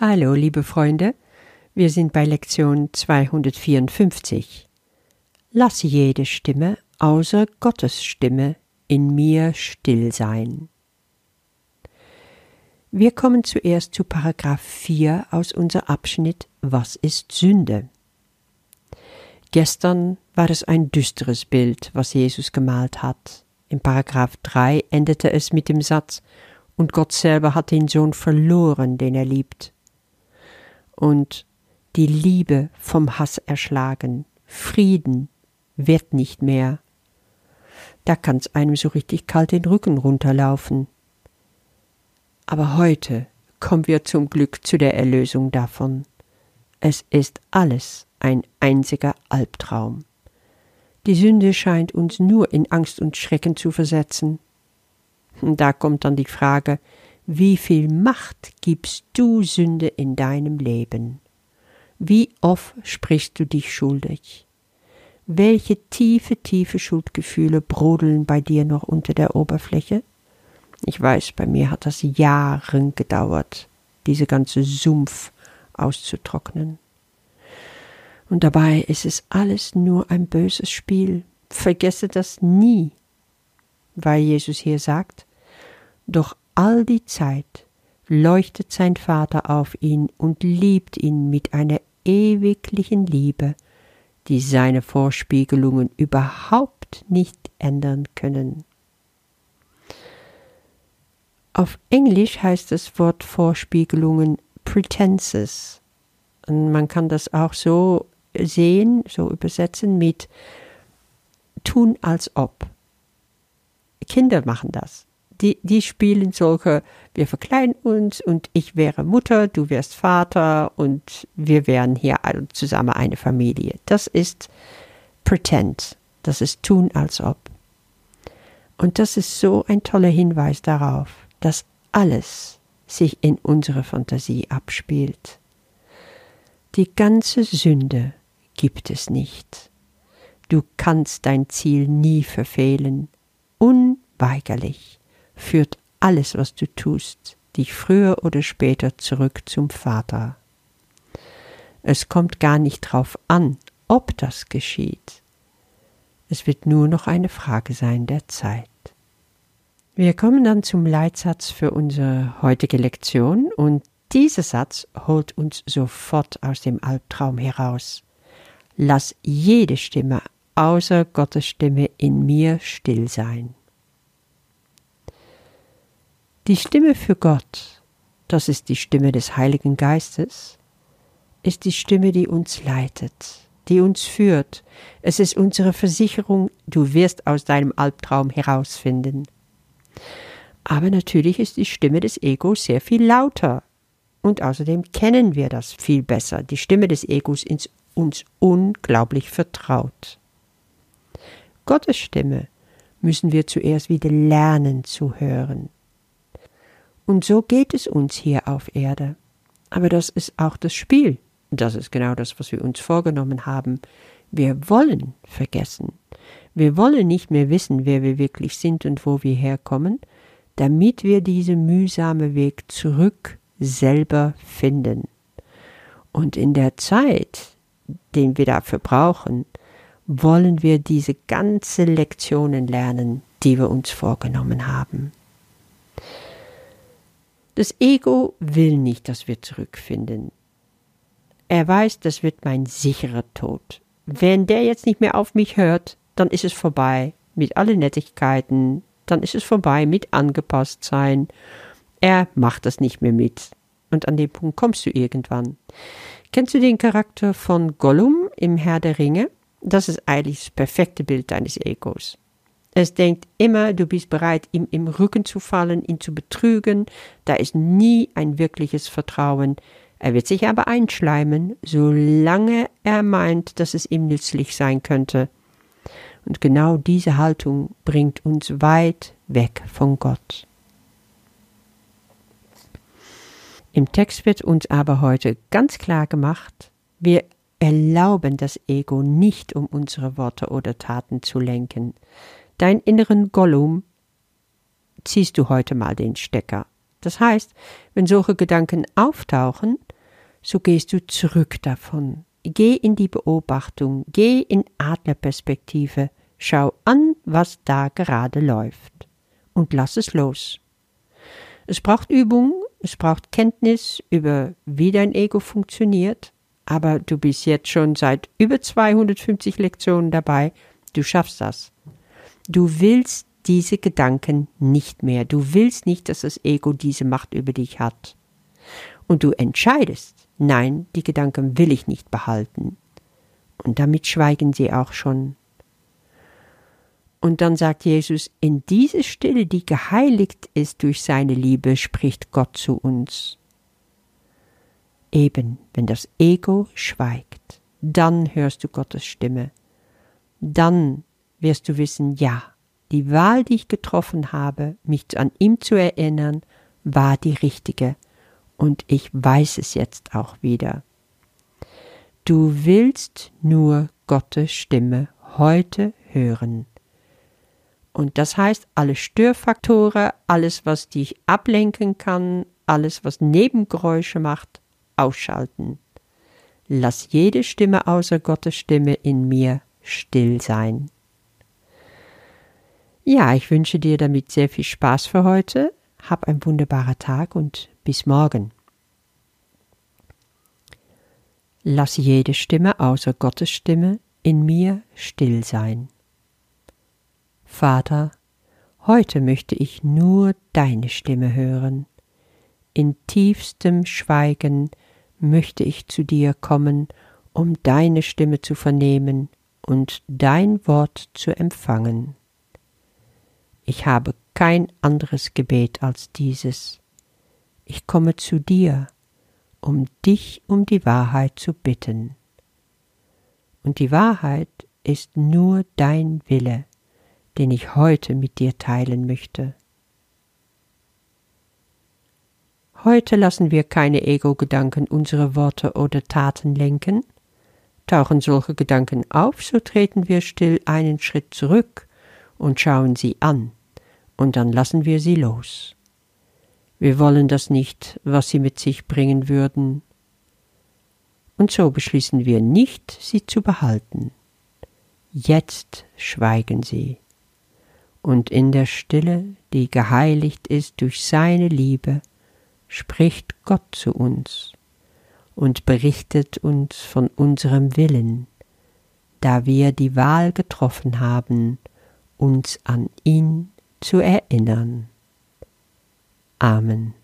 Hallo, liebe Freunde, wir sind bei Lektion 254. Lass jede Stimme außer Gottes Stimme in mir still sein. Wir kommen zuerst zu Paragraph 4 aus unser Abschnitt Was ist Sünde? Gestern war es ein düsteres Bild, was Jesus gemalt hat. In Paragraph 3 endete es mit dem Satz Und Gott selber hat den Sohn verloren, den er liebt und die Liebe vom Hass erschlagen. Frieden wird nicht mehr. Da kann's einem so richtig kalt den Rücken runterlaufen. Aber heute kommen wir zum Glück zu der Erlösung davon. Es ist alles ein einziger Albtraum. Die Sünde scheint uns nur in Angst und Schrecken zu versetzen. Da kommt dann die Frage, wie viel Macht gibst du Sünde in deinem Leben? Wie oft sprichst du dich schuldig? Welche tiefe, tiefe Schuldgefühle brodeln bei dir noch unter der Oberfläche? Ich weiß, bei mir hat das Jahre gedauert, diese ganze Sumpf auszutrocknen. Und dabei ist es alles nur ein böses Spiel. Vergesse das nie, weil Jesus hier sagt, doch all die Zeit leuchtet sein Vater auf ihn und liebt ihn mit einer ewiglichen Liebe, die seine Vorspiegelungen überhaupt nicht ändern können. Auf Englisch heißt das Wort Vorspiegelungen Pretenses. Und man kann das auch so sehen, so übersetzen mit tun als ob. Kinder machen das die, die spielen solche, wir verkleiden uns und ich wäre Mutter, du wärst Vater und wir wären hier alle zusammen eine Familie. Das ist Pretend, das ist tun als ob. Und das ist so ein toller Hinweis darauf, dass alles sich in unserer Fantasie abspielt. Die ganze Sünde gibt es nicht. Du kannst dein Ziel nie verfehlen, unweigerlich führt alles, was du tust, dich früher oder später zurück zum Vater. Es kommt gar nicht drauf an, ob das geschieht. Es wird nur noch eine Frage sein der Zeit. Wir kommen dann zum Leitsatz für unsere heutige Lektion und dieser Satz holt uns sofort aus dem Albtraum heraus. Lass jede Stimme außer Gottes Stimme in mir still sein. Die Stimme für Gott, das ist die Stimme des Heiligen Geistes, ist die Stimme, die uns leitet, die uns führt. Es ist unsere Versicherung, du wirst aus deinem Albtraum herausfinden. Aber natürlich ist die Stimme des Egos sehr viel lauter. Und außerdem kennen wir das viel besser. Die Stimme des Egos ist uns unglaublich vertraut. Gottes Stimme müssen wir zuerst wieder lernen zu hören. Und so geht es uns hier auf Erde. Aber das ist auch das Spiel. Das ist genau das, was wir uns vorgenommen haben. Wir wollen vergessen. Wir wollen nicht mehr wissen, wer wir wirklich sind und wo wir herkommen, damit wir diesen mühsamen Weg zurück selber finden. Und in der Zeit, den wir dafür brauchen, wollen wir diese ganze Lektionen lernen, die wir uns vorgenommen haben. Das Ego will nicht, dass wir zurückfinden. Er weiß, das wird mein sicherer Tod. Wenn der jetzt nicht mehr auf mich hört, dann ist es vorbei mit allen Nettigkeiten, dann ist es vorbei mit angepasst sein. Er macht das nicht mehr mit. Und an den Punkt kommst du irgendwann. Kennst du den Charakter von Gollum im Herr der Ringe? Das ist eigentlich das perfekte Bild deines Egos. Es denkt immer, du bist bereit, ihm im Rücken zu fallen, ihn zu betrügen. Da ist nie ein wirkliches Vertrauen. Er wird sich aber einschleimen, solange er meint, dass es ihm nützlich sein könnte. Und genau diese Haltung bringt uns weit weg von Gott. Im Text wird uns aber heute ganz klar gemacht, wir erlauben das Ego nicht, um unsere Worte oder Taten zu lenken dein inneren Gollum, ziehst du heute mal den Stecker. Das heißt, wenn solche Gedanken auftauchen, so gehst du zurück davon. Geh in die Beobachtung, geh in Adlerperspektive, schau an, was da gerade läuft und lass es los. Es braucht Übung, es braucht Kenntnis über, wie dein Ego funktioniert, aber du bist jetzt schon seit über 250 Lektionen dabei, du schaffst das. Du willst diese Gedanken nicht mehr, du willst nicht, dass das Ego diese Macht über dich hat. Und du entscheidest, nein, die Gedanken will ich nicht behalten. Und damit schweigen sie auch schon. Und dann sagt Jesus, in diese Stille, die geheiligt ist durch seine Liebe, spricht Gott zu uns. Eben, wenn das Ego schweigt, dann hörst du Gottes Stimme. Dann wirst du wissen, ja, die Wahl, die ich getroffen habe, mich an ihm zu erinnern, war die richtige, und ich weiß es jetzt auch wieder. Du willst nur Gottes Stimme heute hören. Und das heißt, alle Störfaktoren, alles, was dich ablenken kann, alles, was Nebengeräusche macht, ausschalten. Lass jede Stimme außer Gottes Stimme in mir still sein. Ja, ich wünsche dir damit sehr viel Spaß für heute. Hab einen wunderbaren Tag und bis morgen. Lass jede Stimme außer Gottes Stimme in mir still sein. Vater, heute möchte ich nur deine Stimme hören. In tiefstem Schweigen möchte ich zu dir kommen, um deine Stimme zu vernehmen und dein Wort zu empfangen. Ich habe kein anderes Gebet als dieses. Ich komme zu dir, um dich um die Wahrheit zu bitten. Und die Wahrheit ist nur dein Wille, den ich heute mit dir teilen möchte. Heute lassen wir keine Ego-Gedanken unsere Worte oder Taten lenken. Tauchen solche Gedanken auf, so treten wir still einen Schritt zurück und schauen sie an, und dann lassen wir sie los. Wir wollen das nicht, was sie mit sich bringen würden, und so beschließen wir nicht, sie zu behalten. Jetzt schweigen sie und in der Stille, die geheiligt ist durch seine Liebe, spricht Gott zu uns und berichtet uns von unserem Willen, da wir die Wahl getroffen haben, uns an ihn zu erinnern. Amen.